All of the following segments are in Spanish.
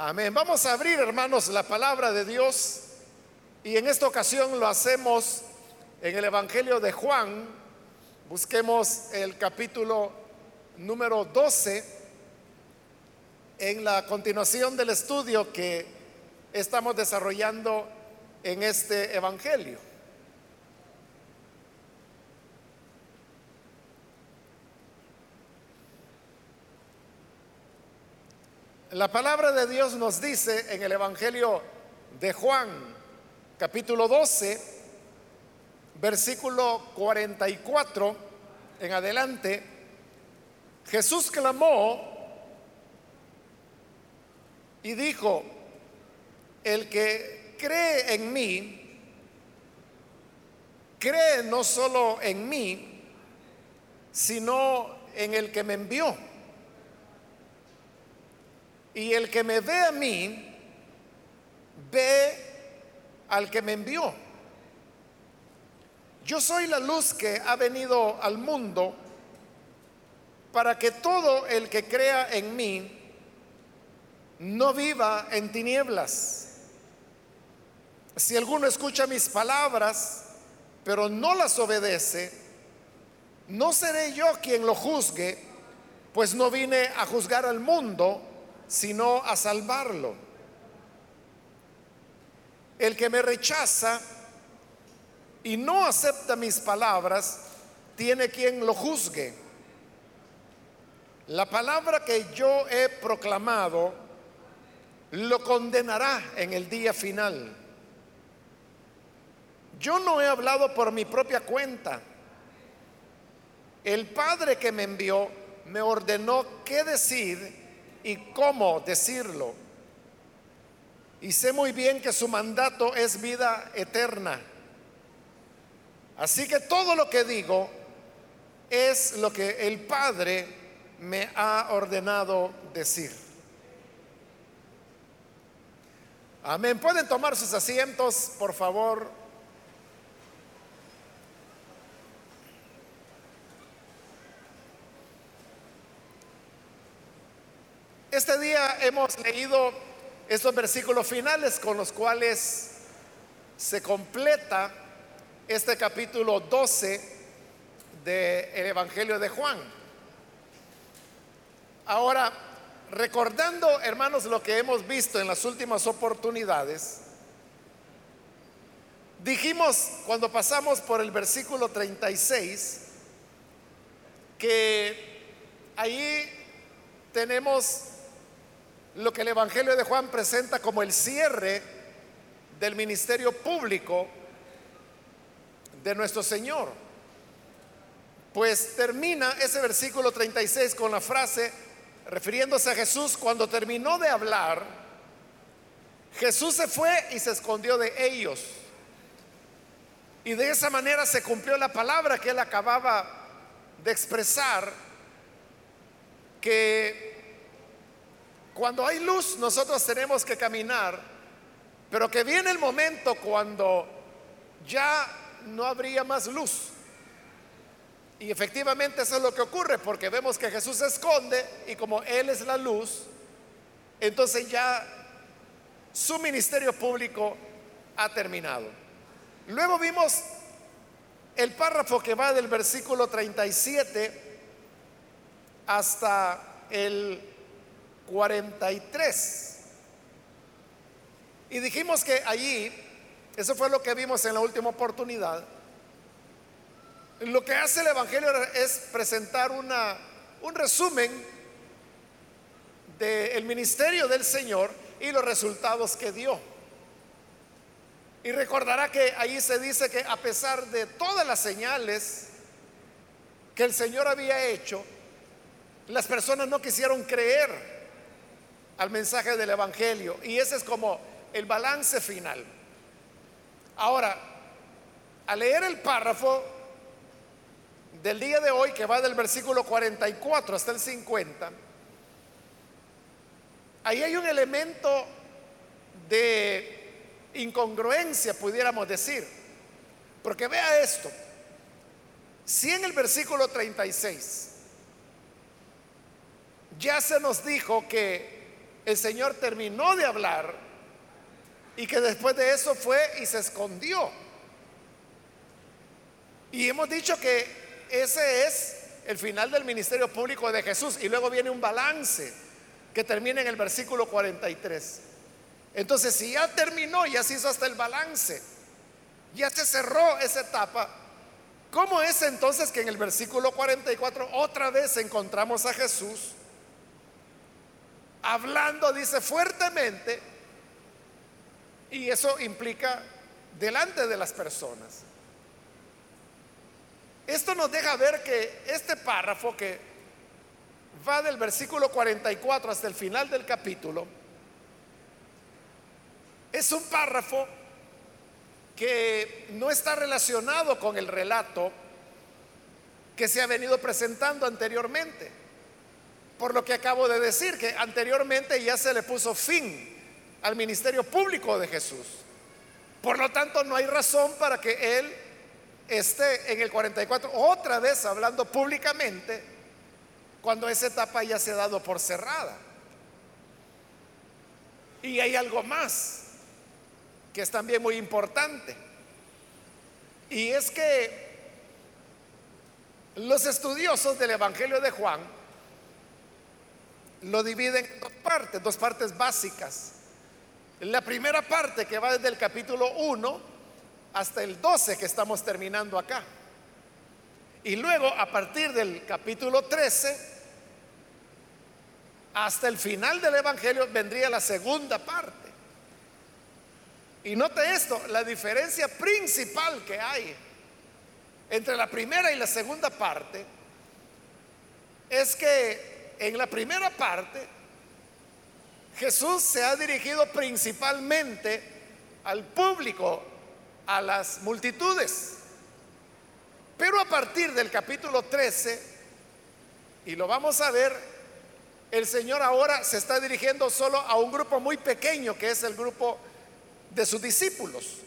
Amén. Vamos a abrir, hermanos, la palabra de Dios y en esta ocasión lo hacemos en el Evangelio de Juan. Busquemos el capítulo número 12 en la continuación del estudio que estamos desarrollando en este Evangelio. La palabra de Dios nos dice en el Evangelio de Juan, capítulo 12, versículo 44 en adelante, Jesús clamó y dijo, el que cree en mí, cree no solo en mí, sino en el que me envió. Y el que me ve a mí, ve al que me envió. Yo soy la luz que ha venido al mundo para que todo el que crea en mí no viva en tinieblas. Si alguno escucha mis palabras, pero no las obedece, no seré yo quien lo juzgue, pues no vine a juzgar al mundo, sino a salvarlo. El que me rechaza y no acepta mis palabras, tiene quien lo juzgue. La palabra que yo he proclamado lo condenará en el día final. Yo no he hablado por mi propia cuenta. El Padre que me envió me ordenó qué decir y cómo decirlo. Y sé muy bien que su mandato es vida eterna. Así que todo lo que digo es lo que el Padre me ha ordenado decir. Amén. ¿Pueden tomar sus asientos, por favor? Este día hemos leído estos versículos finales con los cuales se completa este capítulo 12 del Evangelio de Juan. Ahora, recordando, hermanos, lo que hemos visto en las últimas oportunidades, dijimos cuando pasamos por el versículo 36 que ahí tenemos lo que el Evangelio de Juan presenta como el cierre del ministerio público de nuestro Señor. Pues termina ese versículo 36 con la frase, refiriéndose a Jesús, cuando terminó de hablar, Jesús se fue y se escondió de ellos. Y de esa manera se cumplió la palabra que él acababa de expresar, que cuando hay luz nosotros tenemos que caminar, pero que viene el momento cuando ya no habría más luz. Y efectivamente eso es lo que ocurre, porque vemos que Jesús se esconde y como Él es la luz, entonces ya su ministerio público ha terminado. Luego vimos el párrafo que va del versículo 37 hasta el 43. Y dijimos que allí, eso fue lo que vimos en la última oportunidad, lo que hace el Evangelio es presentar una, un resumen del ministerio del Señor y los resultados que dio. Y recordará que ahí se dice que a pesar de todas las señales que el Señor había hecho, las personas no quisieron creer al mensaje del Evangelio. Y ese es como el balance final. Ahora, al leer el párrafo del día de hoy, que va del versículo 44 hasta el 50, ahí hay un elemento de incongruencia, pudiéramos decir. Porque vea esto, si en el versículo 36 ya se nos dijo que el Señor terminó de hablar y que después de eso fue y se escondió. Y hemos dicho que ese es el final del ministerio público de Jesús y luego viene un balance que termina en el versículo 43. Entonces, si ya terminó, ya se hizo hasta el balance, ya se cerró esa etapa, ¿cómo es entonces que en el versículo 44 otra vez encontramos a Jesús hablando, dice, fuertemente, y eso implica delante de las personas? Esto nos deja ver que este párrafo que va del versículo 44 hasta el final del capítulo, es un párrafo que no está relacionado con el relato que se ha venido presentando anteriormente. Por lo que acabo de decir, que anteriormente ya se le puso fin al ministerio público de Jesús. Por lo tanto, no hay razón para que él esté en el 44 otra vez hablando públicamente cuando esa etapa ya se ha dado por cerrada. Y hay algo más que es también muy importante. Y es que los estudiosos del Evangelio de Juan lo dividen en dos partes, dos partes básicas. La primera parte que va desde el capítulo 1 hasta el 12 que estamos terminando acá. Y luego a partir del capítulo 13 hasta el final del Evangelio vendría la segunda parte. Y note esto, la diferencia principal que hay entre la primera y la segunda parte es que en la primera parte Jesús se ha dirigido principalmente al público, a las multitudes. Pero a partir del capítulo 13, y lo vamos a ver, el Señor ahora se está dirigiendo solo a un grupo muy pequeño, que es el grupo de sus discípulos,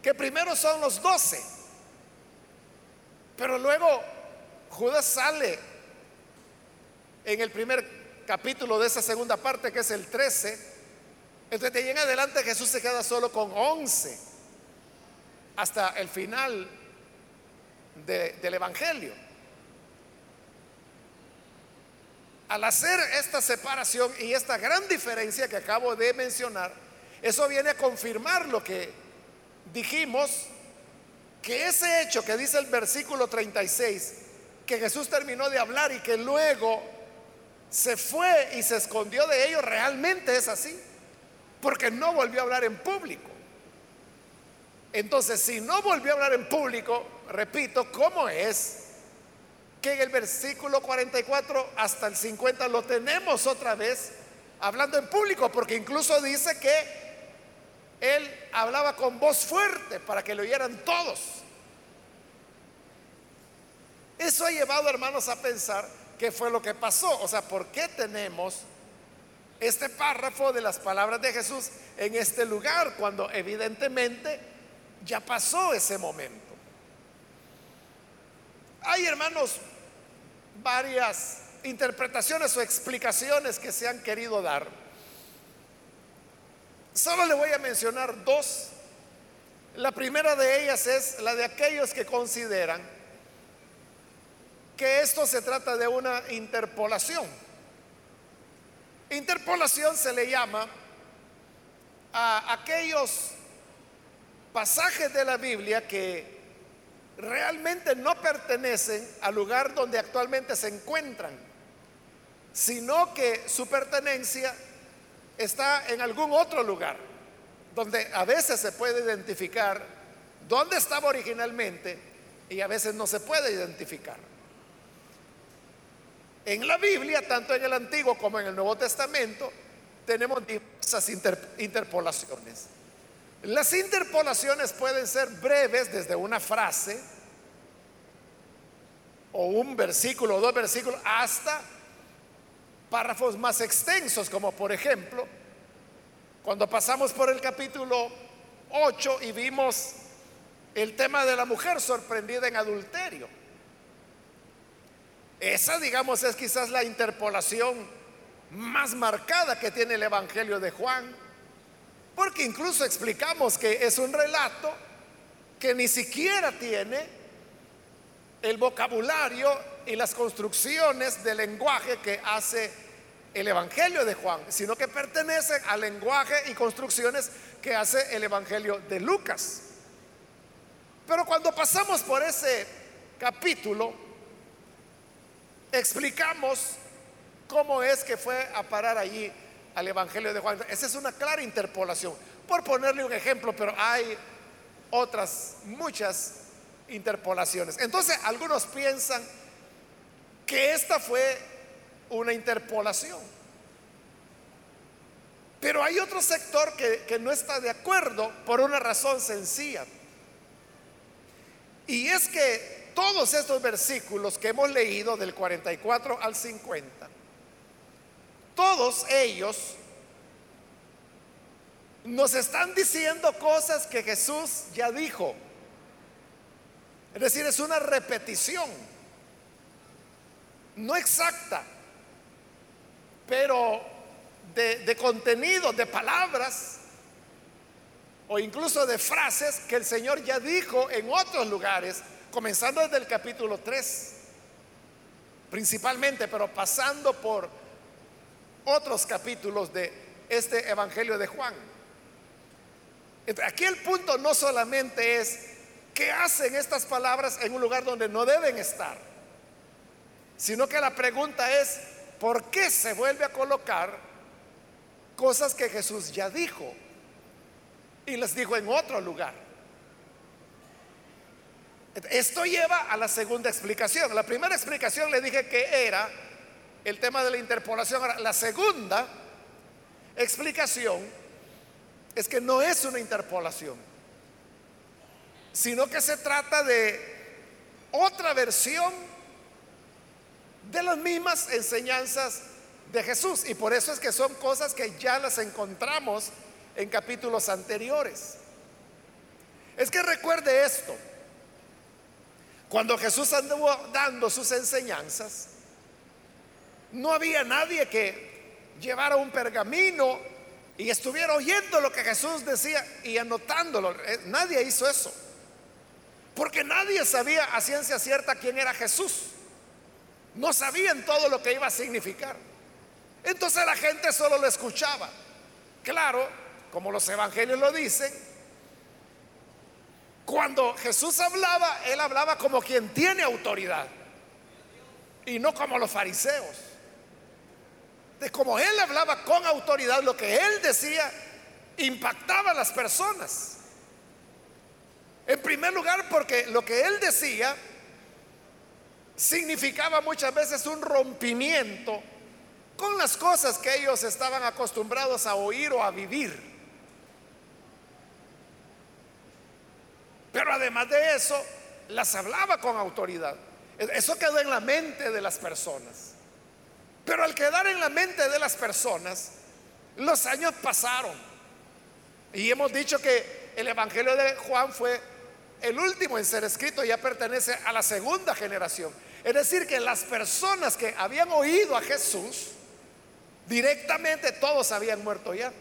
que primero son los doce, pero luego Judas sale en el primer capítulo de esa segunda parte, que es el 13. Entonces de ahí en adelante Jesús se queda solo con 11 hasta el final del Evangelio. Al hacer esta separación y esta gran diferencia que acabo de mencionar, eso viene a confirmar lo que dijimos, que ese hecho que dice el versículo 36, que Jesús terminó de hablar y que luego se fue y se escondió de ellos, realmente es así, porque no volvió a hablar en público. Entonces, si no volvió a hablar en público, repito, ¿cómo es que en el versículo 44 hasta el 50 lo tenemos otra vez hablando en público? Porque incluso dice que él hablaba con voz fuerte para que lo oyeran todos. Eso ha llevado, hermanos, a pensar qué fue lo que pasó. O sea, ¿por qué tenemos este párrafo de las palabras de Jesús en este lugar cuando evidentemente ya pasó ese momento? Hay, hermanos, varias interpretaciones o explicaciones que se han querido dar Solo le voy a mencionar dos. La primera de ellas es la de aquellos que consideran que esto se trata de una interpolación. Interpolación se le llama a aquellos pasajes de la Biblia que realmente no pertenecen al lugar donde actualmente se encuentran, sino que su pertenencia está en algún otro lugar, donde a veces se puede identificar dónde estaba originalmente y a veces no se puede identificar. En la Biblia, tanto en el Antiguo como en el Nuevo Testamento, tenemos diversas interpolaciones. Las interpolaciones pueden ser breves desde una frase o un versículo o dos versículos hasta párrafos más extensos, como por ejemplo, cuando pasamos por el capítulo 8 y vimos el tema de la mujer sorprendida en adulterio. Esa, digamos, es quizás la interpolación más marcada que tiene el Evangelio de Juan, porque incluso explicamos que es un relato que ni siquiera tiene el vocabulario y las construcciones de lenguaje que hace el Evangelio de Juan, sino que pertenece al lenguaje y construcciones que hace el Evangelio de Lucas. Pero cuando pasamos por ese capítulo, explicamos cómo es que fue a parar allí al Evangelio de Juan. Esa es una clara interpolación, por ponerle un ejemplo, pero hay otras muchas interpolaciones. Entonces, algunos piensan que esta fue una interpolación. Pero hay otro sector que, no está de acuerdo por una razón sencilla. Y es que todos estos versículos que hemos leído del 44 al 50, todos ellos nos están diciendo cosas que Jesús ya dijo. Es decir, es una repetición, no exacta, pero de, de contenido, de palabras o incluso de frases que el Señor ya dijo en otros lugares, comenzando desde el capítulo 3, principalmente, pero pasando por otros capítulos de este Evangelio de Juan. Aquí el punto no solamente es qué hacen estas palabras en un lugar donde no deben estar, sino que la pregunta es, ¿por qué se vuelve a colocar cosas que Jesús ya dijo? Y las dijo en otro lugar. Esto lleva a la segunda explicación. La primera explicación le dije que era el tema de la interpolación. Ahora, la segunda explicación es que no es una interpolación, sino que se trata de otra versión de las mismas enseñanzas de Jesús. Y por eso es que son cosas que ya las encontramos en capítulos anteriores. Es que recuerde esto. Cuando Jesús anduvo dando sus enseñanzas, no había nadie que llevara un pergamino y estuviera oyendo lo que Jesús decía y anotándolo. Eh, nadie hizo eso. Porque nadie sabía a ciencia cierta quién era Jesús. No sabían todo lo que iba a significar. Entonces la gente solo lo escuchaba. Claro, como los evangelios lo dicen, cuando Jesús hablaba, él hablaba como quien tiene autoridad y no como los fariseos de como él hablaba con autoridad, lo que él decía impactaba a las personas. En primer lugar, porque lo que él decía significaba muchas veces un rompimiento con las cosas que ellos estaban acostumbrados a oír o a vivir. Pero además de eso, las hablaba con autoridad. Eso quedó en la mente de las personas. Pero al quedar en la mente de las personas, los años pasaron. Y hemos dicho que el Evangelio de Juan fue el último en ser escrito, ya pertenece a la segunda generación. Es decir, que las personas que habían oído a Jesús, directamente todos habían muerto ya.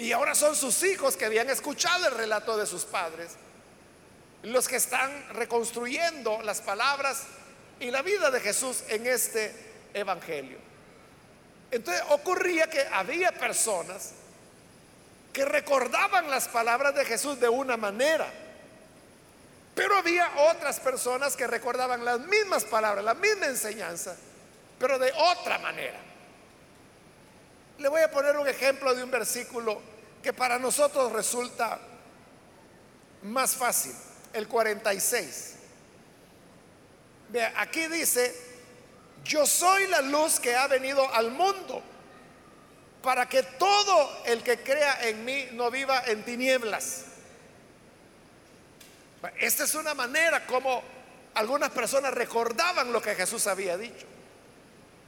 Y ahora son sus hijos que habían escuchado el relato de sus padres, los que están reconstruyendo las palabras y la vida de Jesús en este Evangelio. Entonces ocurría que había personas que recordaban las palabras de Jesús de una manera, pero había otras personas que recordaban las mismas palabras, la misma enseñanza, pero de otra manera. Le voy a poner un ejemplo de un versículo que para nosotros resulta más fácil, el 46 aquí dice, yo soy la luz que ha venido al mundo para que todo el que crea en mí no viva en tinieblas. Esta es una manera como algunas personas recordaban lo que Jesús había dicho.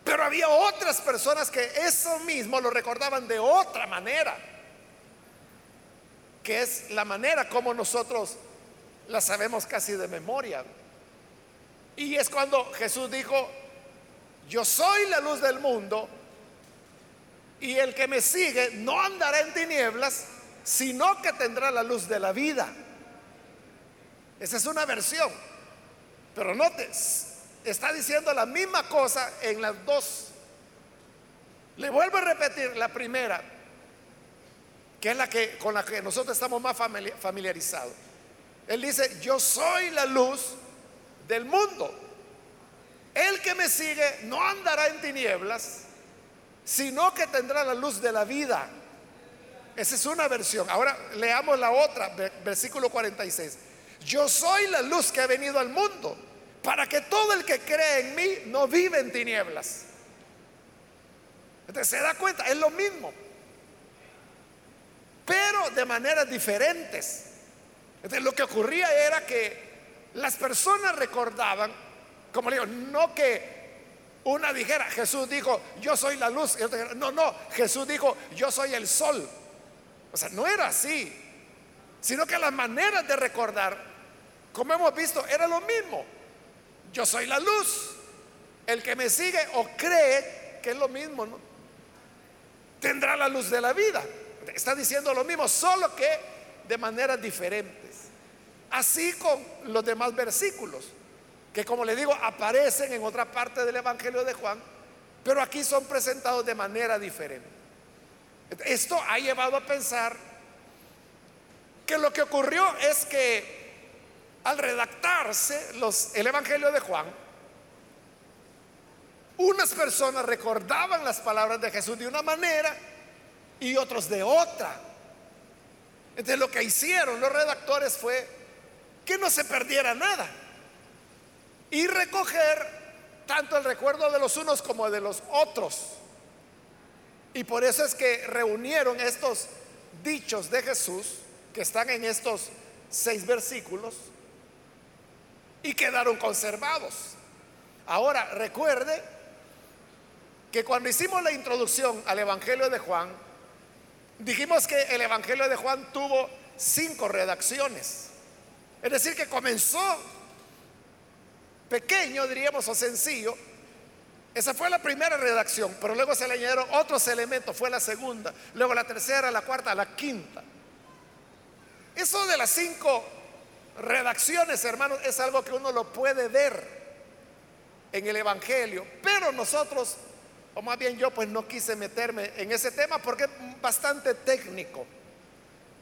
Pero había otras personas que eso mismo lo recordaban de otra manera, que es la manera como nosotros la sabemos casi de memoria. Y es cuando Jesús dijo, yo soy la luz del mundo y el que me sigue no andará en tinieblas, sino que tendrá la luz de la vida. Esa es una versión. Pero notes, está diciendo la misma cosa en las dos. Le vuelvo a repetir la primera, que es la que con la que nosotros estamos más familiarizados. Él dice, "Yo soy la luz del mundo. El que me sigue no andará en tinieblas, sino que tendrá la luz de la vida." Esa es una versión. Ahora leamos la otra, versículo 46. Yo soy la luz que ha venido al mundo para que todo el que cree en mí no vive en tinieblas. Entonces se da cuenta, es lo mismo, pero de maneras diferentes. Entonces lo que ocurría era que las personas recordaban, como le digo, no que una dijera, Jesús dijo, yo soy la luz, no, no, Jesús dijo, yo soy el sol. O sea, no era así, sino que las maneras de recordar, como hemos visto, era lo mismo. Yo soy la luz. El que me sigue o cree que es lo mismo, ¿no? tendrá la luz de la vida. Está diciendo lo mismo, solo que de maneras diferentes. Así con los demás versículos, que como le digo, aparecen en otra parte del Evangelio de Juan, pero aquí son presentados de manera diferente. Esto ha llevado a pensar que lo que ocurrió es que al redactarse los, el Evangelio de Juan, unas personas recordaban las palabras de Jesús de una manera y otros de otra. Entonces lo que hicieron los redactores fue que no se perdiera nada y recoger tanto el recuerdo de los unos como de los otros. Y por eso es que reunieron estos dichos de Jesús que están en estos seis versículos y quedaron conservados. Ahora, recuerde que cuando hicimos la introducción al Evangelio de Juan, dijimos que el Evangelio de Juan tuvo cinco redacciones. Es decir, que comenzó pequeño, diríamos, o sencillo. Esa fue la primera redacción, pero luego se le añadieron otros elementos, fue la segunda, luego la tercera, la cuarta, la quinta. Eso de las cinco redacciones, hermanos, es algo que uno lo puede ver en el Evangelio, pero nosotros, o más bien yo, pues no quise meterme en ese tema porque es bastante técnico.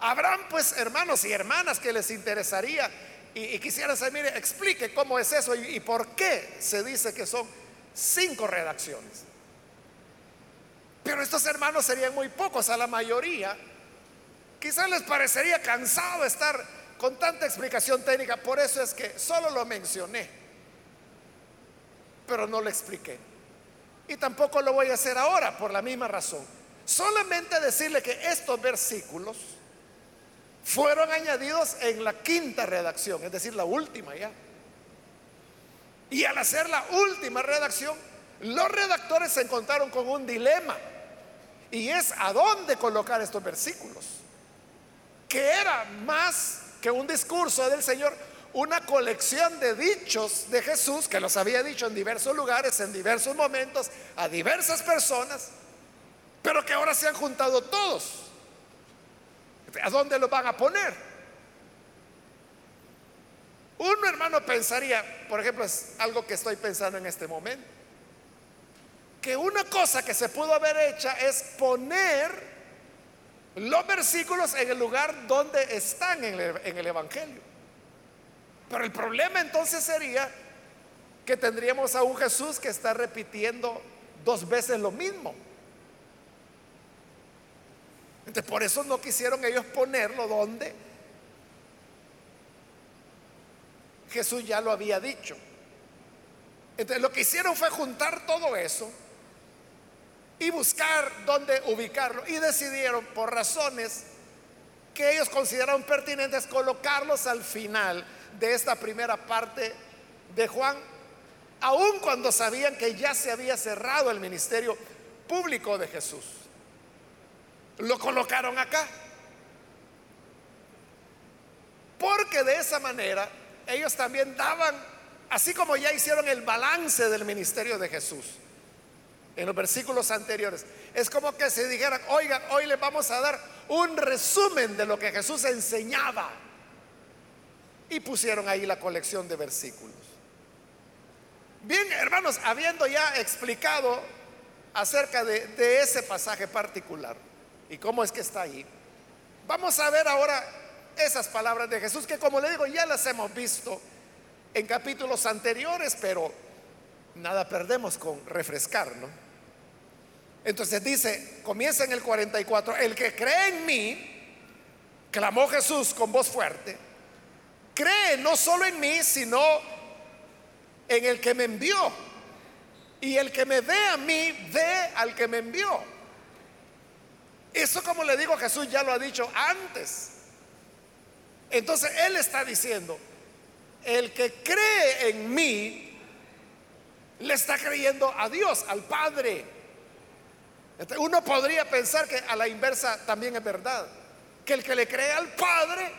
Habrán pues hermanos y hermanas que les interesaría y, quisieran saber, mire, explique cómo es eso y, y por qué se dice que son cinco redacciones. Pero estos hermanos serían muy pocos, a la mayoría. Quizás les parecería cansado estar con tanta explicación técnica, por eso es que solo lo mencioné, pero no lo expliqué. Y tampoco lo voy a hacer ahora por la misma razón. Solamente decirle que estos versículos fueron añadidos en la quinta redacción, es decir, la última ya. Y al hacer la última redacción, los redactores se encontraron con un dilema. Y es a dónde colocar estos versículos. Que era más que un discurso del Señor, una colección de dichos de Jesús, que los había dicho en diversos lugares, en diversos momentos, a diversas personas, pero que ahora se han juntado todos. ¿A dónde los van a poner? Uno hermano pensaría, por ejemplo, es algo que estoy pensando en este momento, que una cosa que se pudo haber hecha es poner los versículos en el lugar donde están en el, Evangelio. Pero el problema entonces sería que tendríamos a un Jesús que está repitiendo dos veces lo mismo. Entonces por eso no quisieron ellos ponerlo donde Jesús ya lo había dicho. Entonces lo que hicieron fue juntar todo eso y buscar dónde ubicarlo. Y decidieron, por razones que ellos consideraron pertinentes, colocarlos al final de esta primera parte de Juan, aun cuando sabían que ya se había cerrado el ministerio público de Jesús. Lo colocaron acá. Porque de esa manera ellos también daban, así como ya hicieron el balance del ministerio de Jesús, en los versículos anteriores. Es como que se dijeran, oigan, hoy les vamos a dar un resumen de lo que Jesús enseñaba. Y pusieron ahí la colección de versículos. Bien, hermanos, habiendo ya explicado acerca de, de ese pasaje particular y cómo es que está ahí, vamos a ver ahora esas palabras de Jesús que como le digo ya las hemos visto en capítulos anteriores, pero nada perdemos con refrescar, ¿no? Entonces dice, comienza en el 44, el que cree en mí, clamó Jesús con voz fuerte, cree no solo en mí, sino en el que me envió. Y el que me ve a mí, ve al que me envió. Eso como le digo, Jesús ya lo ha dicho antes. Entonces Él está diciendo, el que cree en mí, le está creyendo a Dios, al Padre. Uno podría pensar que a la inversa también es verdad, que el que le cree al Padre,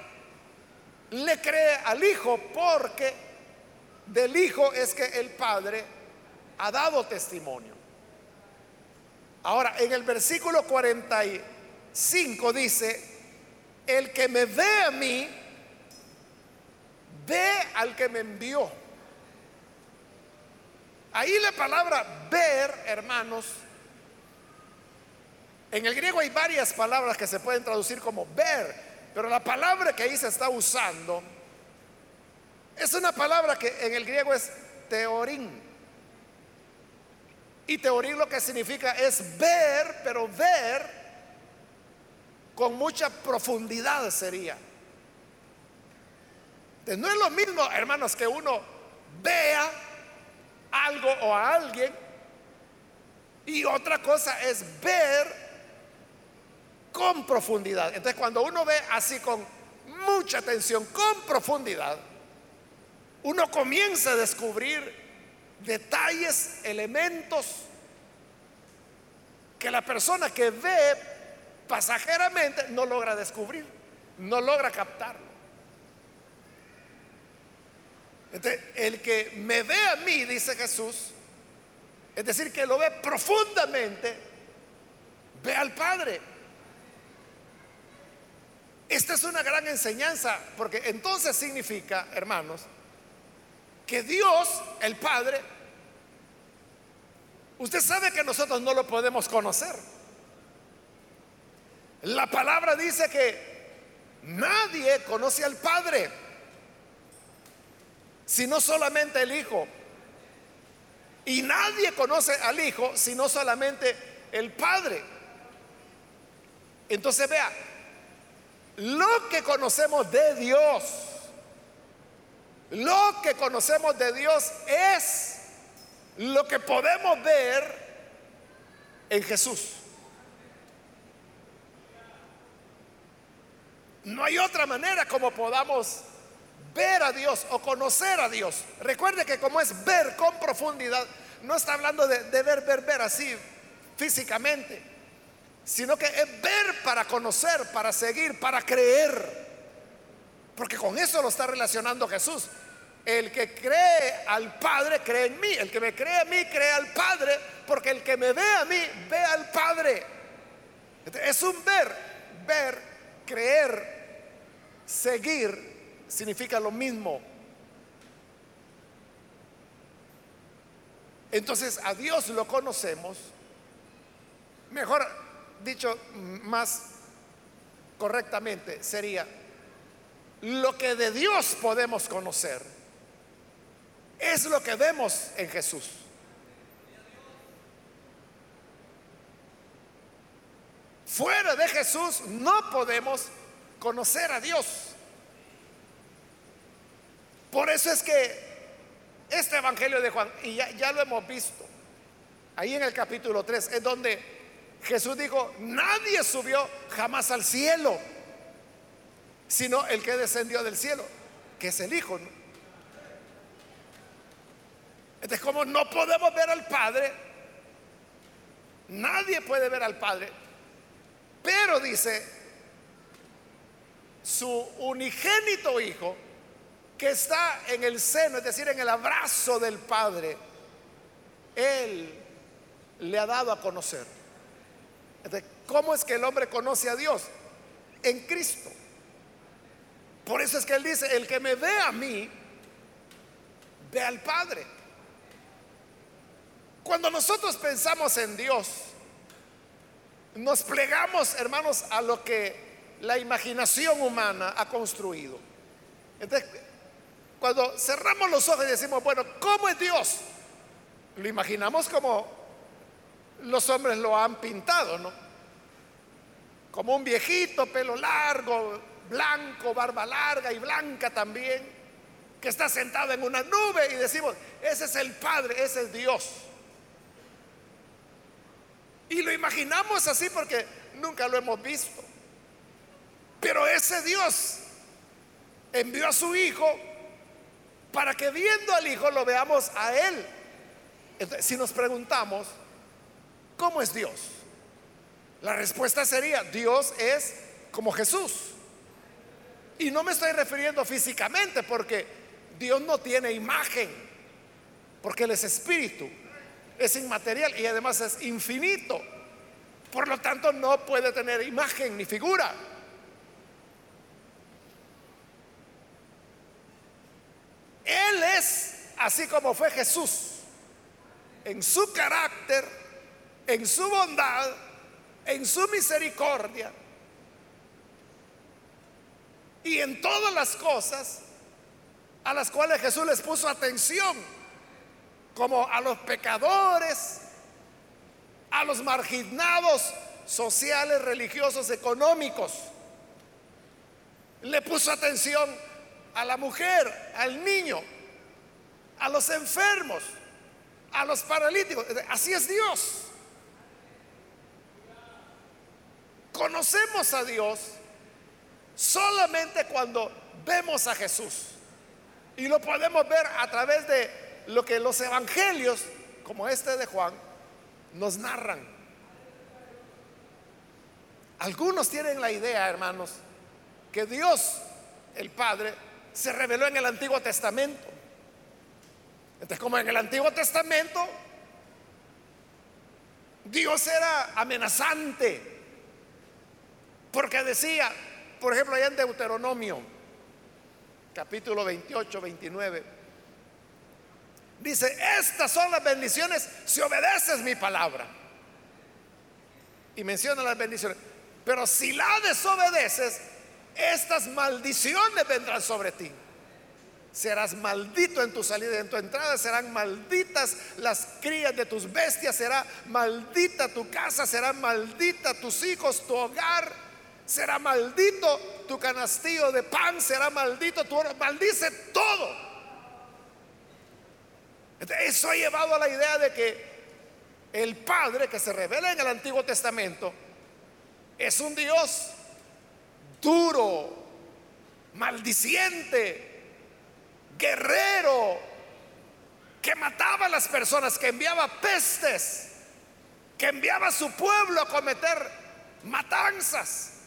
le cree al Hijo, porque del Hijo es que el Padre ha dado testimonio. Ahora, en el versículo 45 dice, el que me ve a mí, ve al que me envió. Ahí la palabra ver, hermanos, en el griego hay varias palabras que se pueden traducir como ver, pero la palabra que ahí se está usando es una palabra que en el griego es teorín. Y teorín lo que significa es ver, pero ver con mucha profundidad sería. no es lo mismo, hermanos, que uno vea algo o a alguien y otra cosa es ver con profundidad. Entonces cuando uno ve así con mucha atención, con profundidad, uno comienza a descubrir detalles, elementos que la persona que ve pasajeramente no logra descubrir, no logra captarlo. Entonces, el que me ve a mí, dice Jesús, es decir, que lo ve profundamente, ve al Padre. Esta es una gran enseñanza, porque entonces significa, hermanos, que Dios, el Padre, usted sabe que nosotros no lo podemos conocer. La palabra dice que nadie conoce al Padre, sino solamente el Hijo. Y nadie conoce al Hijo, sino solamente el Padre. Entonces vea, lo que conocemos de Dios, lo que conocemos de Dios es lo que podemos ver en Jesús. No hay otra manera como podamos ver a Dios o conocer a Dios. Recuerde que como es ver con profundidad, no está hablando de, ver, ver, ver así físicamente, sino que es ver para conocer, para seguir, para creer. Porque con eso lo está relacionando Jesús. El que cree al Padre cree en mí. El que me cree a mí cree al Padre. Porque el que me ve a mí ve al Padre. Es un ver, ver, creer, seguir significa lo mismo. Entonces a Dios lo conocemos, mejor dicho más correctamente sería, lo que de Dios podemos conocer es lo que vemos en Jesús. Fuera de Jesús no podemos conocer a Dios. Por eso es que este Evangelio de Juan, y ya, lo hemos visto, ahí en el capítulo 3, es donde Jesús dijo, nadie subió jamás al cielo, sino el que descendió del cielo, que es el Hijo. Entonces, como no podemos ver al Padre, nadie puede ver al Padre, pero dice, su unigénito Hijo, que está en el seno, es decir, en el abrazo del Padre, Él le ha dado a conocer. ¿Cómo es que el hombre conoce a Dios? En Cristo. Por eso es que Él dice, el que me ve a mí, ve al Padre. Cuando nosotros pensamos en Dios, nos plegamos, hermanos, a lo que la imaginación humana ha construido. Entonces, cuando cerramos los ojos y decimos, bueno, ¿cómo es Dios? Lo imaginamos como los hombres lo han pintado, ¿no? Como un viejito, pelo largo, blanco, barba larga y blanca también, que está sentado en una nube y decimos, ese es el Padre, ese es Dios. Y lo imaginamos así porque nunca lo hemos visto. Pero ese Dios envió a su Hijo para que viendo al Hijo lo veamos a Él. Entonces, si nos preguntamos, ¿cómo es Dios? La respuesta sería, Dios es como Jesús. Y no me estoy refiriendo físicamente porque Dios no tiene imagen, porque Él es espíritu es inmaterial y además es infinito. Por lo tanto, no puede tener imagen ni figura. Él es así como fue Jesús, en su carácter, en su bondad, en su misericordia y en todas las cosas a las cuales Jesús les puso atención como a los pecadores, a los marginados sociales, religiosos, económicos. Le puso atención a la mujer, al niño, a los enfermos, a los paralíticos. Así es Dios. Conocemos a Dios solamente cuando vemos a Jesús. Y lo podemos ver a través de lo que los evangelios, como este de Juan, nos narran. Algunos tienen la idea, hermanos, que Dios, el Padre, se reveló en el Antiguo Testamento. Entonces, como en el Antiguo Testamento, Dios era amenazante, porque decía, por ejemplo, allá en Deuteronomio, capítulo 28, 29, Dice, estas son las bendiciones si obedeces mi palabra. Y menciona las bendiciones. Pero si la desobedeces, estas maldiciones vendrán sobre ti. Serás maldito en tu salida y en tu entrada, serán malditas las crías de tus bestias, será maldita tu casa, será maldita tus hijos, tu hogar, será maldito tu canastillo de pan, será maldito tu oro, maldice todo eso ha llevado a la idea de que el Padre que se revela en el Antiguo Testamento es un Dios duro, maldiciente, guerrero, que mataba a las personas, que enviaba pestes, que enviaba a su pueblo a cometer matanzas.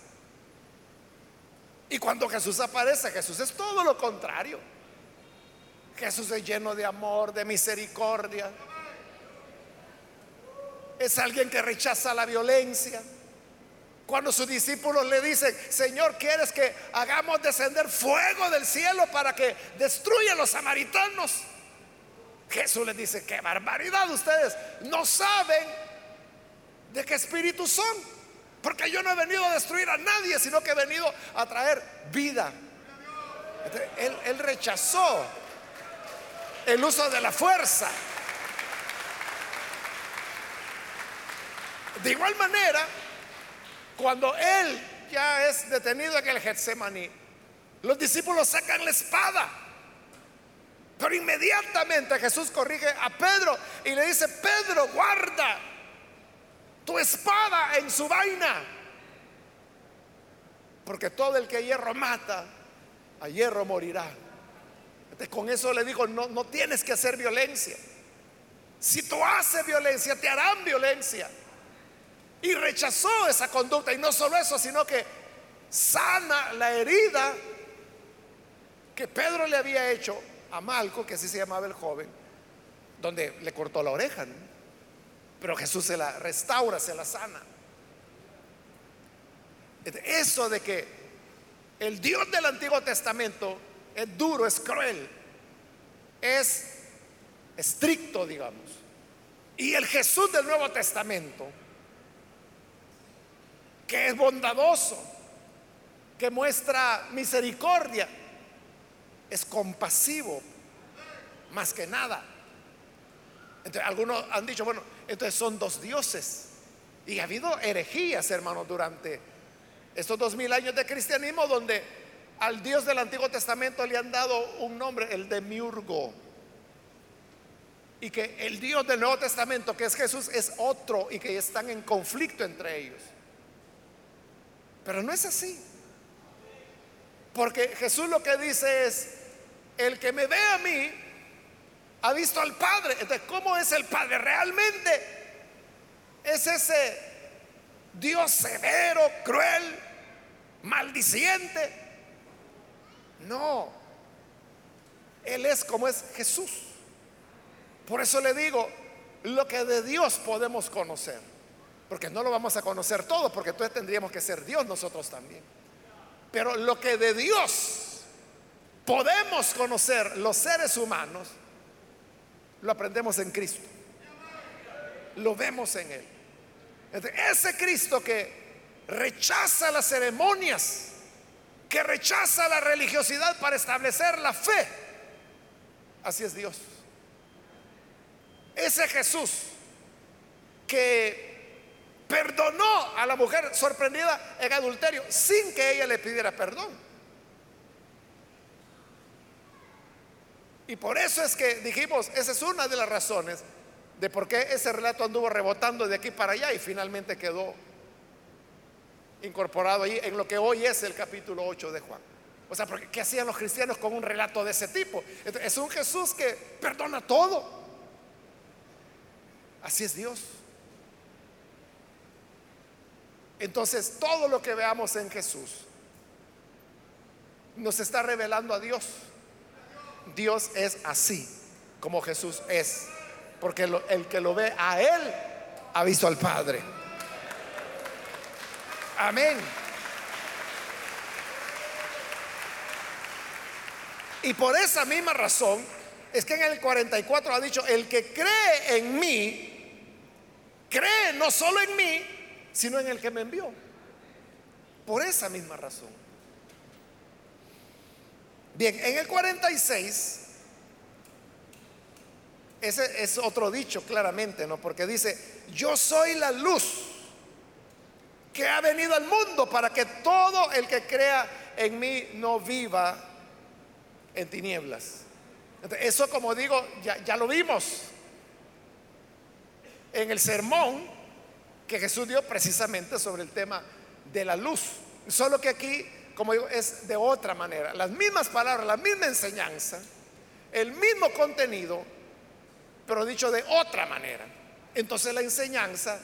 Y cuando Jesús aparece, Jesús es todo lo contrario. Jesús es lleno de amor, de misericordia. Es alguien que rechaza la violencia. Cuando sus discípulos le dicen, Señor, ¿quieres que hagamos descender fuego del cielo para que destruya a los samaritanos? Jesús les dice, qué barbaridad ustedes no saben de qué espíritu son. Porque yo no he venido a destruir a nadie, sino que he venido a traer vida. él, él rechazó el uso de la fuerza. De igual manera, cuando él ya es detenido en el Getsemaní, los discípulos sacan la espada. Pero inmediatamente Jesús corrige a Pedro y le dice, Pedro, guarda tu espada en su vaina. Porque todo el que hierro mata, a hierro morirá. Con eso le digo, no, no tienes que hacer violencia. Si tú haces violencia, te harán violencia. Y rechazó esa conducta. Y no solo eso, sino que sana la herida que Pedro le había hecho a Malco, que así se llamaba el joven, donde le cortó la oreja. Pero Jesús se la restaura, se la sana. Eso de que el Dios del Antiguo Testamento es duro, es cruel, es estricto, digamos. Y el Jesús del Nuevo Testamento, que es bondadoso, que muestra misericordia, es compasivo, más que nada. Entonces, algunos han dicho, bueno, entonces son dos dioses. Y ha habido herejías, hermanos, durante estos dos mil años de cristianismo, donde al Dios del Antiguo Testamento le han dado un nombre, el de Miurgo. Y que el Dios del Nuevo Testamento, que es Jesús, es otro y que están en conflicto entre ellos. Pero no es así. Porque Jesús lo que dice es, el que me ve a mí, ha visto al Padre. Entonces, ¿cómo es el Padre? Realmente es ese Dios severo, cruel, maldiciente. No, Él es como es Jesús. Por eso le digo, lo que de Dios podemos conocer, porque no lo vamos a conocer todo, porque entonces tendríamos que ser Dios nosotros también. Pero lo que de Dios podemos conocer los seres humanos, lo aprendemos en Cristo. Lo vemos en Él. Ese Cristo que rechaza las ceremonias, que rechaza la religiosidad para establecer la fe. Así es Dios. Ese Jesús que perdonó a la mujer sorprendida en adulterio sin que ella le pidiera perdón. Y por eso es que dijimos, esa es una de las razones de por qué ese relato anduvo rebotando de aquí para allá y finalmente quedó incorporado ahí en lo que hoy es el capítulo 8 de Juan. O sea, porque ¿qué hacían los cristianos con un relato de ese tipo? Es un Jesús que perdona todo. Así es Dios. Entonces, todo lo que veamos en Jesús nos está revelando a Dios. Dios es así como Jesús es. Porque el que lo ve a Él ha visto al Padre. Amén. Y por esa misma razón es que en el 44 ha dicho, el que cree en mí, cree no solo en mí, sino en el que me envió. Por esa misma razón. Bien, en el 46, ese es otro dicho claramente, ¿no? Porque dice, yo soy la luz que ha venido al mundo para que todo el que crea en mí no viva en tinieblas. eso como digo, ya, ya lo vimos en el sermón que Jesús dio precisamente sobre el tema de la luz. Solo que aquí, como digo, es de otra manera. Las mismas palabras, la misma enseñanza, el mismo contenido, pero dicho de otra manera. Entonces la enseñanza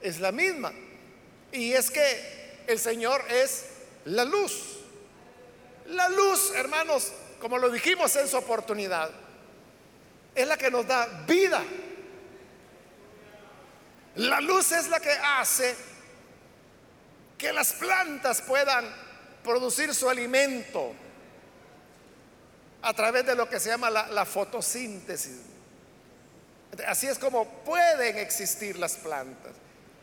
es la misma. Y es que el Señor es la luz. La luz, hermanos, como lo dijimos en su oportunidad, es la que nos da vida. La luz es la que hace que las plantas puedan producir su alimento a través de lo que se llama la, fotosíntesis. Así es como pueden existir las plantas.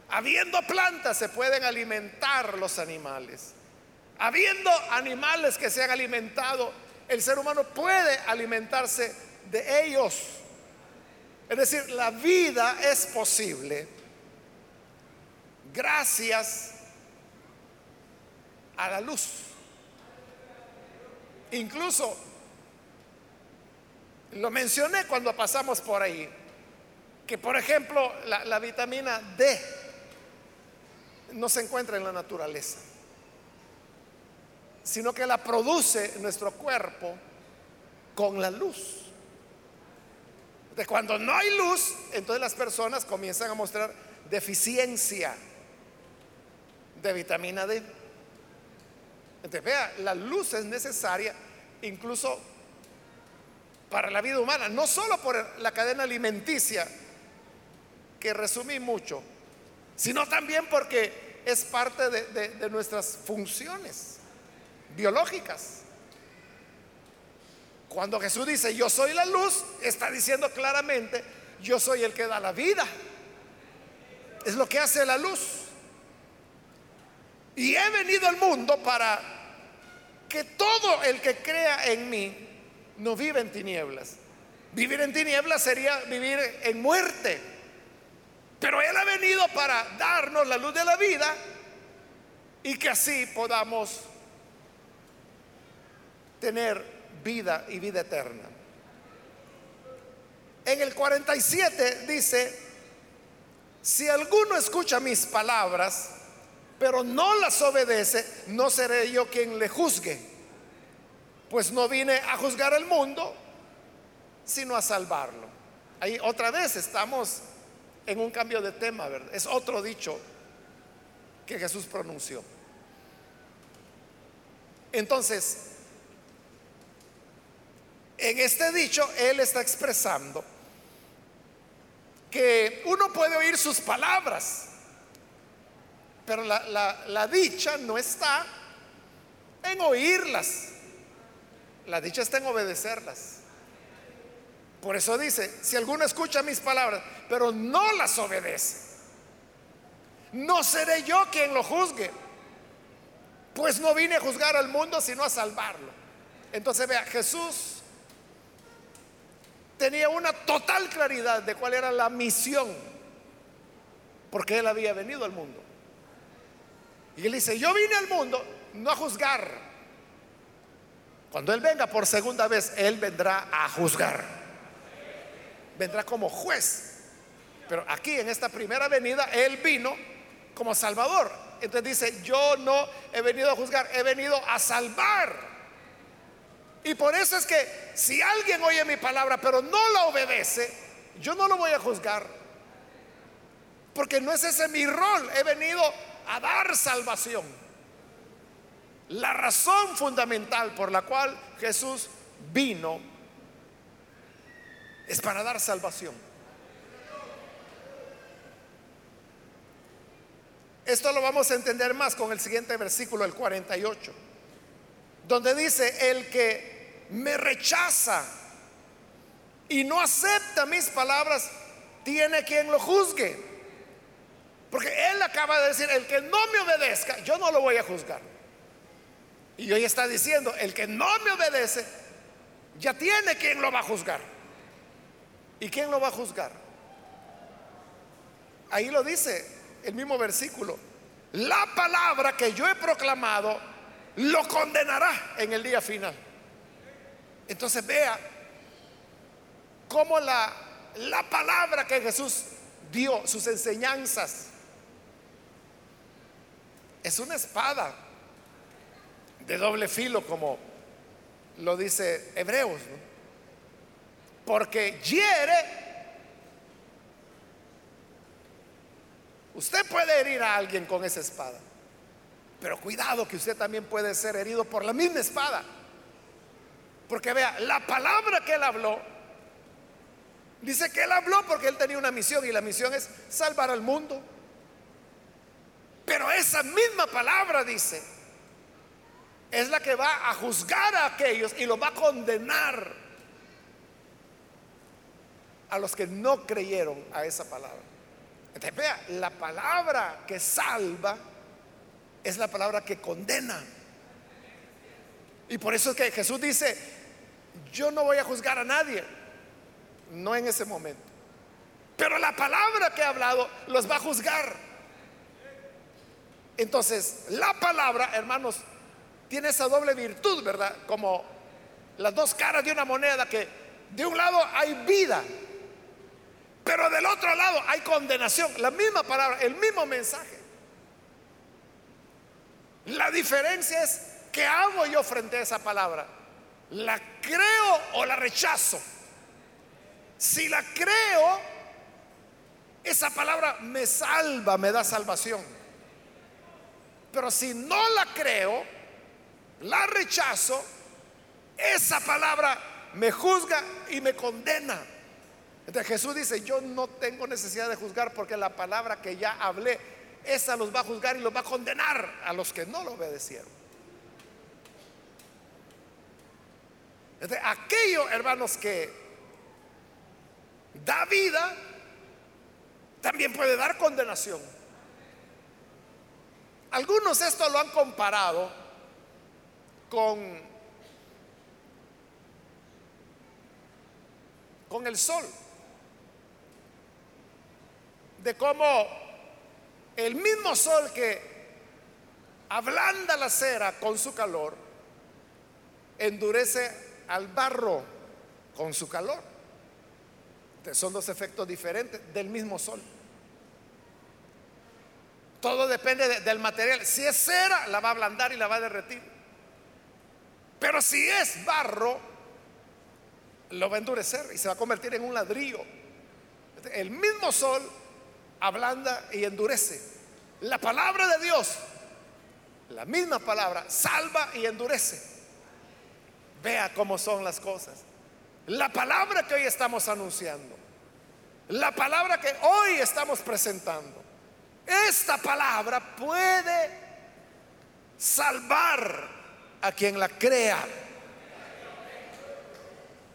Habiendo plantas se pueden alimentar los animales. Habiendo animales que se han alimentado, el ser humano puede alimentarse de ellos. Es decir, la vida es posible gracias a la luz. Incluso lo mencioné cuando pasamos por ahí, que por ejemplo la, vitamina D no se encuentra en la naturaleza, sino que la produce nuestro cuerpo con la luz. De cuando no hay luz, entonces las personas comienzan a mostrar deficiencia de vitamina D. Entonces, vea, la luz es necesaria incluso para la vida humana, no solo por la cadena alimenticia que resumí mucho, sino también porque es parte de, de nuestras funciones biológicas. Cuando Jesús dice, yo soy la luz, está diciendo claramente, yo soy el que da la vida. Es lo que hace la luz. Y he venido al mundo para que todo el que crea en mí no vive en tinieblas. Vivir en tinieblas sería vivir en muerte. Pero Él ha venido para darnos la luz de la vida y que así podamos tener vida y vida eterna. En el 47 dice, si alguno escucha mis palabras, pero no las obedece, no seré yo quien le juzgue, pues no vine a juzgar al mundo, sino a salvarlo. Ahí otra vez estamos en un cambio de tema, ¿verdad? Es otro dicho que Jesús pronunció. Entonces, en este dicho, Él está expresando que uno puede oír sus palabras, pero la, dicha no está en oírlas, la dicha está en obedecerlas. Por eso dice, si alguno escucha mis palabras, pero no las obedece, no seré yo quien lo juzgue, pues no vine a juzgar al mundo, sino a salvarlo. Entonces vea, Jesús tenía una total claridad de cuál era la misión, porque él había venido al mundo. Y él dice, yo vine al mundo no a juzgar. Cuando él venga por segunda vez, él vendrá a juzgar. Vendrá como juez. Pero aquí en esta primera venida, él vino como salvador. Entonces dice, yo no he venido a juzgar, he venido a salvar. Y por eso es que si alguien oye mi palabra pero no la obedece, yo no lo voy a juzgar. Porque no es ese mi rol. He venido a dar salvación. La razón fundamental por la cual Jesús vino es para dar salvación. Esto lo vamos a entender más con el siguiente versículo, el 48, donde dice, el que me rechaza y no acepta mis palabras, tiene quien lo juzgue. Porque él acaba de decir, el que no me obedezca, yo no lo voy a juzgar. Y hoy está diciendo, el que no me obedece, ya tiene quien lo va a juzgar. ¿Y quién lo va a juzgar? Ahí lo dice el mismo versículo. La palabra que yo he proclamado lo condenará en el día final. Entonces vea cómo la, la palabra que Jesús dio, sus enseñanzas, es una espada de doble filo, como lo dice Hebreos, porque hiere. Usted puede herir a alguien con esa espada, pero cuidado que usted también puede ser herido por la misma espada. Porque vea, la palabra que él habló, dice que él habló porque él tenía una misión y la misión es salvar al mundo. Pero esa misma palabra dice, es la que va a juzgar a aquellos y los va a condenar a los que no creyeron a esa palabra. Vea, la palabra que salva es la palabra que condena. Y por eso es que Jesús dice, yo no voy a juzgar a nadie, no en ese momento. Pero la palabra que he hablado los va a juzgar. Entonces, la palabra, hermanos, tiene esa doble virtud, ¿verdad? Como las dos caras de una moneda que de un lado hay vida, pero del otro lado hay condenación. La misma palabra, el mismo mensaje. La diferencia es qué hago yo frente a esa palabra. ¿La creo o la rechazo? Si la creo, esa palabra me salva, me da salvación. Pero si no la creo, la rechazo, esa palabra me juzga y me condena. Entonces Jesús dice, yo no tengo necesidad de juzgar porque la palabra que ya hablé, esa los va a juzgar y los va a condenar a los que no lo obedecieron. Entonces, aquello, hermanos, que da vida, también puede dar condenación. Algunos esto lo han comparado con, con el sol de cómo el mismo sol que ablanda la cera con su calor, endurece al barro con su calor. son dos efectos diferentes del mismo sol. Todo depende del material. Si es cera, la va a ablandar y la va a derretir. Pero si es barro, lo va a endurecer y se va a convertir en un ladrillo. El mismo sol ablanda y endurece. La palabra de Dios, la misma palabra, salva y endurece. Vea cómo son las cosas. La palabra que hoy estamos anunciando, la palabra que hoy estamos presentando, esta palabra puede salvar a quien la crea.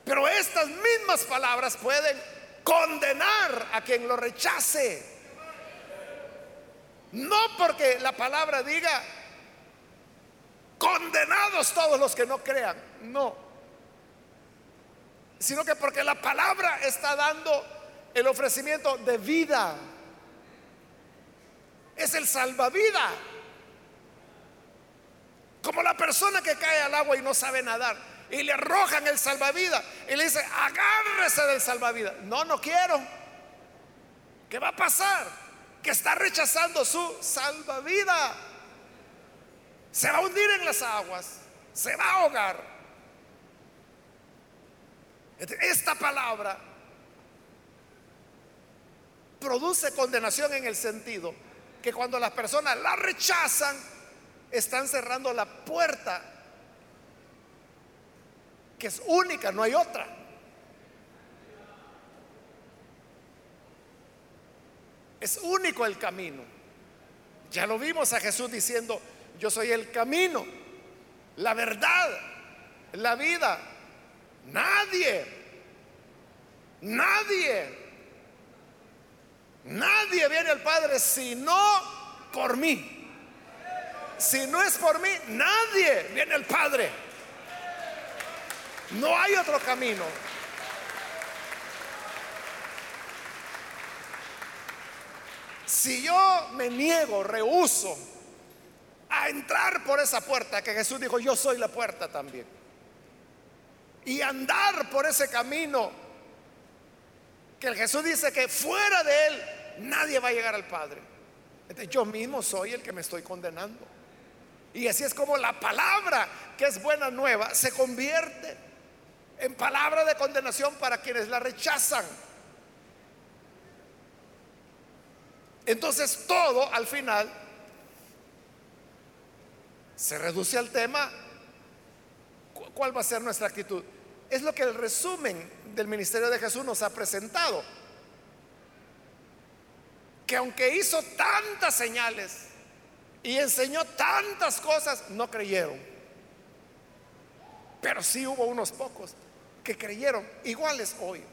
Pero estas mismas palabras pueden condenar a quien lo rechace. No porque la palabra diga, condenados todos los que no crean, no. Sino que porque la palabra está dando el ofrecimiento de vida. Es el salvavida. Como la persona que cae al agua y no sabe nadar y le arrojan el salvavidas y le dice, agárrese del salvavidas. No, no quiero. ¿Qué va a pasar? que está rechazando su salvavida. Se va a hundir en las aguas, se va a ahogar. Esta palabra produce condenación en el sentido que cuando las personas la rechazan, están cerrando la puerta, que es única, no hay otra. Es único el camino. Ya lo vimos a Jesús diciendo, yo soy el camino, la verdad, la vida. Nadie, nadie, nadie viene al Padre si no por mí. Si no es por mí, nadie viene al Padre. No hay otro camino. Si yo me niego, rehuso a entrar por esa puerta, que Jesús dijo, yo soy la puerta también, y andar por ese camino, que Jesús dice que fuera de él nadie va a llegar al Padre. Yo mismo soy el que me estoy condenando. Y así es como la palabra que es buena nueva se convierte en palabra de condenación para quienes la rechazan. Entonces todo al final se reduce al tema, ¿cuál va a ser nuestra actitud? Es lo que el resumen del ministerio de Jesús nos ha presentado. Que aunque hizo tantas señales y enseñó tantas cosas, no creyeron. Pero sí hubo unos pocos que creyeron, iguales hoy.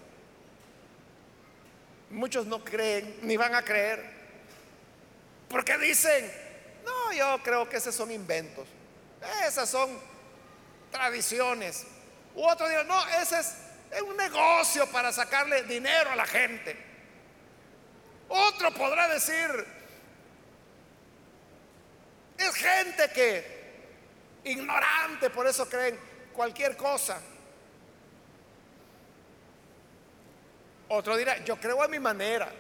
Muchos no creen ni van a creer porque dicen, no, yo creo que esos son inventos. Esas son tradiciones. U otro día, no, ese es, un negocio para sacarle dinero a la gente. Otro podrá decir, es gente que ignorante, por eso creen cualquier cosa. Otro dirá, yo creo a mi manera.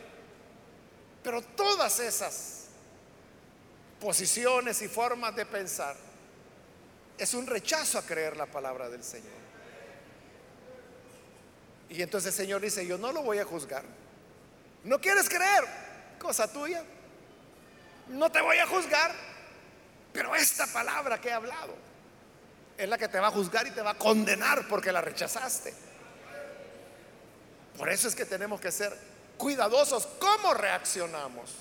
Pero todas esas posiciones y formas de pensar, es un rechazo a creer la palabra del Señor. Y entonces el Señor dice, yo no lo voy a juzgar. ¿No quieres creer? Cosa tuya. No te voy a juzgar. Pero esta palabra que he hablado es la que te va a juzgar y te va a condenar porque la rechazaste. Por eso es que tenemos que ser cuidadosos cómo reaccionamos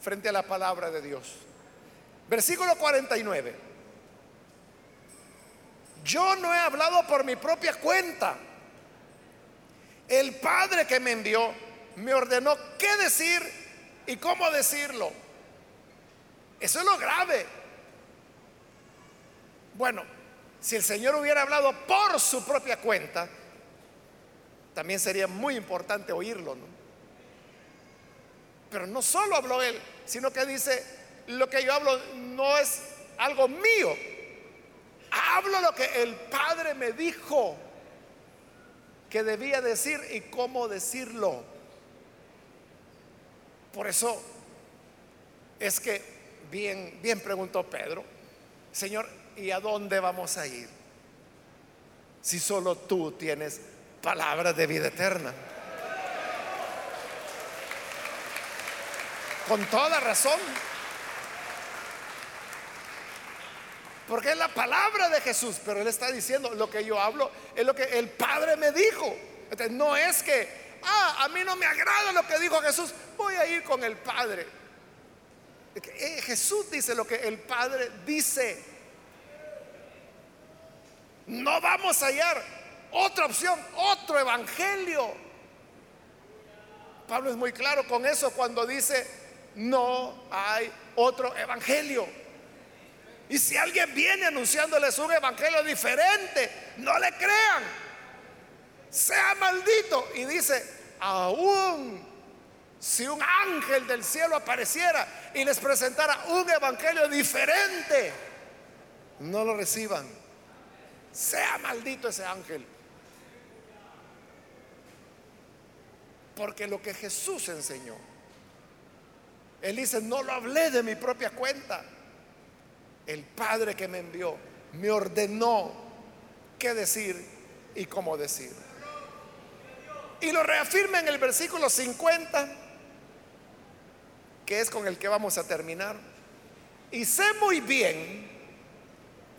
frente a la palabra de Dios. Versículo 49. Yo no he hablado por mi propia cuenta. El Padre que me envió me ordenó qué decir y cómo decirlo. Eso es lo grave. Bueno, si el Señor hubiera hablado por su propia cuenta, también sería muy importante oírlo, ¿no? Pero no solo habló él, sino que dice, lo que yo hablo no es algo mío, hablo lo que el Padre me dijo que debía decir y cómo decirlo. Por eso es que bien, bien preguntó Pedro, Señor, ¿y a dónde vamos a ir? Si solo tú tienes palabras de vida eterna. Con toda razón. Porque es la palabra de Jesús, pero Él está diciendo, lo que yo hablo es lo que el Padre me dijo. Entonces, no es que, ah, a mí no me agrada lo que dijo Jesús, voy a ir con el Padre. Eh, Jesús dice lo que el Padre dice. No vamos a hallar otra opción, otro evangelio. Pablo es muy claro con eso cuando dice, no hay otro evangelio. Y si alguien viene anunciándoles un evangelio diferente, no le crean. Sea maldito. Y dice, aún si un ángel del cielo apareciera y les presentara un evangelio diferente, no lo reciban. Sea maldito ese ángel. Porque lo que Jesús enseñó, Él dice, no lo hablé de mi propia cuenta. El Padre que me envió me ordenó qué decir y cómo decir. Y lo reafirma en el versículo 50, que es con el que vamos a terminar. Y sé muy bien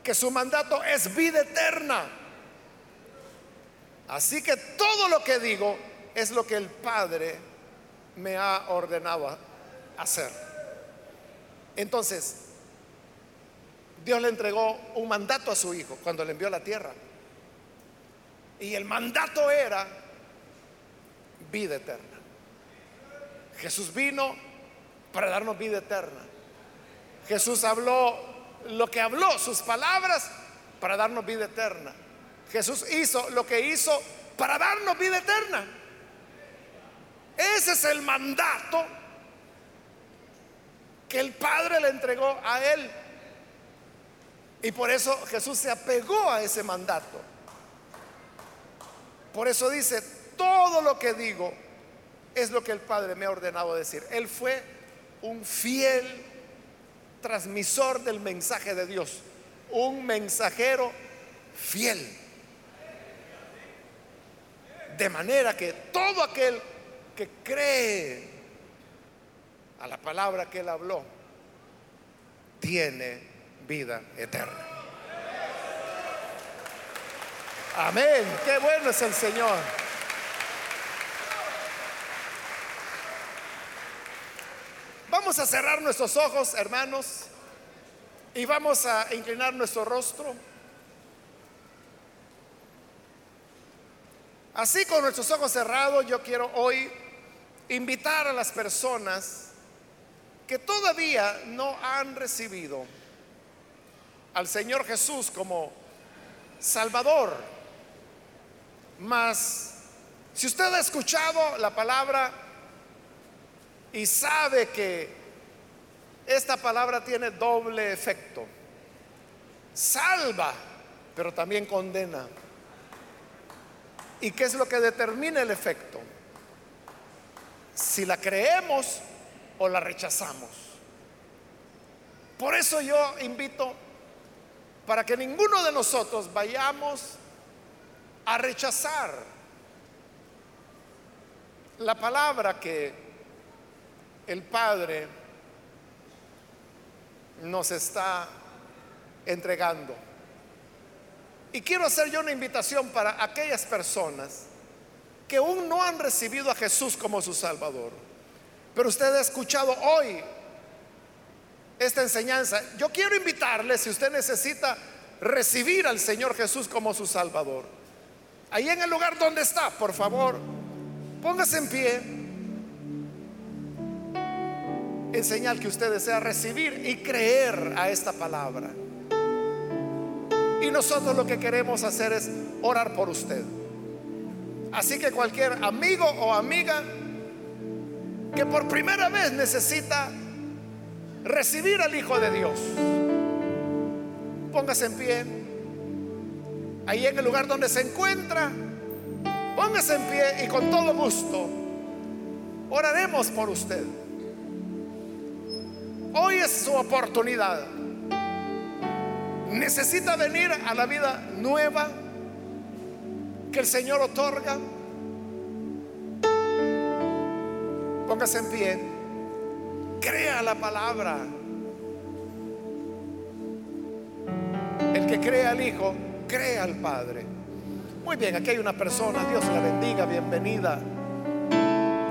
que su mandato es vida eterna. Así que todo lo que digo es lo que el Padre me ha ordenado hacer. Entonces, Dios le entregó un mandato a su hijo cuando le envió a la tierra. Y el mandato era vida eterna. Jesús vino para darnos vida eterna. Jesús habló lo que habló, sus palabras, para darnos vida eterna. Jesús hizo lo que hizo para darnos vida eterna. Ese es el mandato que el Padre le entregó a él. Y por eso Jesús se apegó a ese mandato. Por eso dice, todo lo que digo es lo que el Padre me ha ordenado decir. Él fue un fiel transmisor del mensaje de Dios, un mensajero fiel. De manera que todo aquel que cree a la palabra que él habló, tiene vida eterna. Amén, qué bueno es el Señor. Vamos a cerrar nuestros ojos, hermanos, y vamos a inclinar nuestro rostro. Así con nuestros ojos cerrados, yo quiero hoy invitar a las personas que todavía no han recibido al Señor Jesús como Salvador. Mas, si usted ha escuchado la palabra y sabe que esta palabra tiene doble efecto, salva, pero también condena. ¿Y qué es lo que determina el efecto? Si la creemos o la rechazamos. Por eso yo invito para que ninguno de nosotros vayamos a rechazar la palabra que el Padre nos está entregando. Y quiero hacer yo una invitación para aquellas personas que aún no han recibido a Jesús como su Salvador. Pero usted ha escuchado hoy esta enseñanza. Yo quiero invitarle, si usted necesita recibir al Señor Jesús como su Salvador, ahí en el lugar donde está, por favor, póngase en pie. En señal que usted desea recibir y creer a esta palabra. Y nosotros lo que queremos hacer es orar por usted. Así que cualquier amigo o amiga que por primera vez necesita recibir al Hijo de Dios, póngase en pie. Ahí en el lugar donde se encuentra, póngase en pie y con todo gusto oraremos por usted. Hoy es su oportunidad. Necesita venir a la vida nueva que el Señor otorga. Póngase en pie. Crea la palabra. El que crea al Hijo, crea al Padre. Muy bien, aquí hay una persona, Dios la bendiga, bienvenida.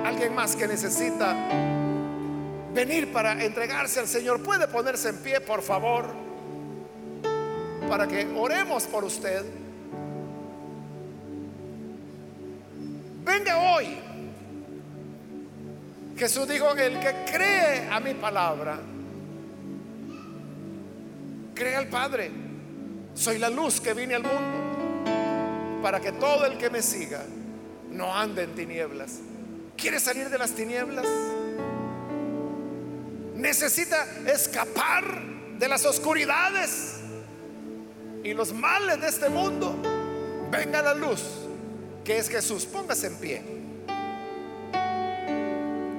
Alguien más que necesita venir para entregarse al Señor, puede ponerse en pie, por favor, para que oremos por usted. Venga hoy. Jesús dijo, el que cree a mi palabra, cree al Padre. Soy la luz que vine al mundo para que todo el que me siga no ande en tinieblas. ¿Quiere salir de las tinieblas? ¿Necesita escapar de las oscuridades y los males de este mundo? Venga la luz que es Jesús. Póngase en pie.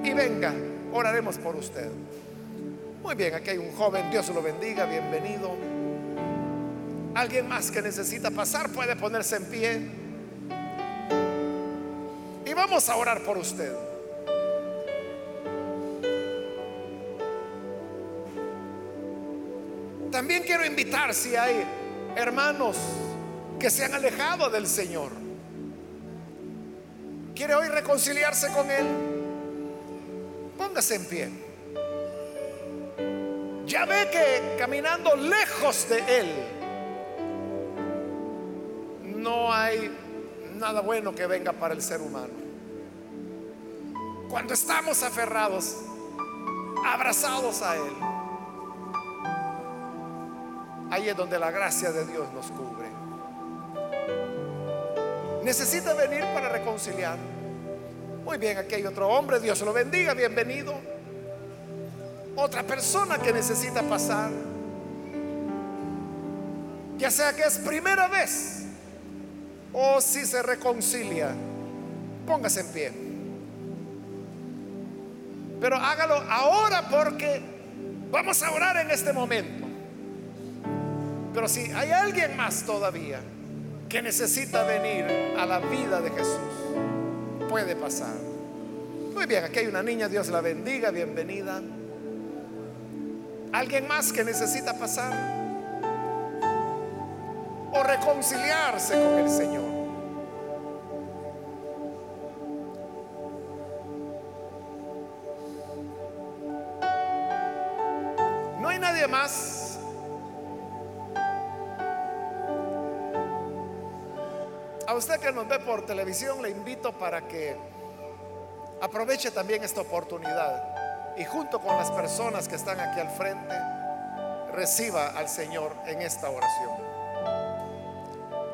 Y venga, oraremos por usted. Muy bien, aquí hay un joven, Dios lo bendiga, bienvenido. Alguien más que necesita pasar puede ponerse en pie. Y vamos a orar por usted. También quiero invitar si hay hermanos que se han alejado del Señor ¿Quiere hoy reconciliarse con Él? Póngase en pie. Ya ve que caminando lejos de Él no hay nada bueno que venga para el ser humano. Cuando estamos aferrados, abrazados a Él, ahí es donde la gracia de Dios nos cubre. Necesita venir para reconciliar. Muy bien, aquí hay otro hombre, Dios lo bendiga, bienvenido. Otra persona que necesita pasar. Ya sea que es primera vez o si se reconcilia, póngase en pie. Pero hágalo ahora porque vamos a orar en este momento. Pero si hay alguien más todavía que necesita venir a la vida de Jesús, puede pasar. Muy bien, aquí hay una niña, Dios la bendiga, bienvenida. ¿Alguien más que necesita pasar? O reconciliarse con el Señor. No hay nadie más. Usted que nos ve por televisión le invito para que aproveche también esta oportunidad y junto con las personas que están aquí al frente reciba al Señor en esta oración.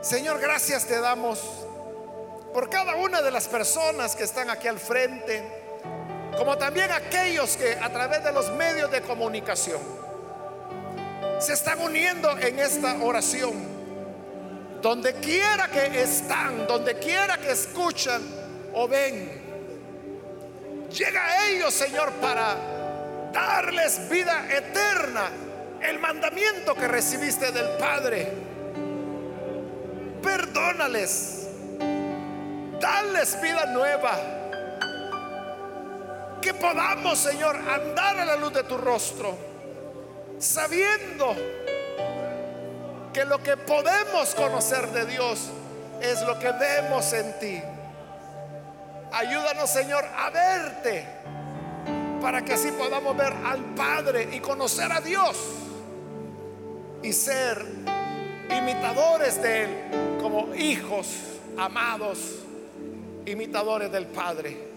Señor, gracias te damos por cada una de las personas que están aquí al frente, como también aquellos que a través de los medios de comunicación se están uniendo en esta oración donde quiera que están, donde quiera que escuchan o ven, llega a ellos, Señor, para darles vida eterna, el mandamiento que recibiste del Padre. Perdónales, dales vida nueva. Que podamos, Señor, andar a la luz de tu rostro, sabiendo que lo que podemos conocer de Dios es lo que vemos en ti. Ayúdanos, Señor, a verte para que así podamos ver al Padre y conocer a Dios y ser imitadores de Él como hijos amados, imitadores del Padre.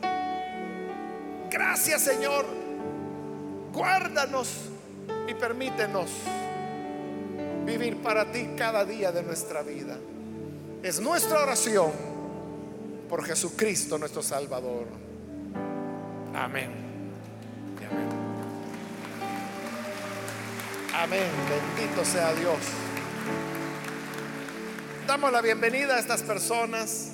Gracias, Señor. Guárdanos y permítenos vivir para ti cada día de nuestra vida. Es nuestra oración por Jesucristo nuestro Salvador. Amén. Amén. Amén. Bendito sea Dios. Damos la bienvenida a estas personas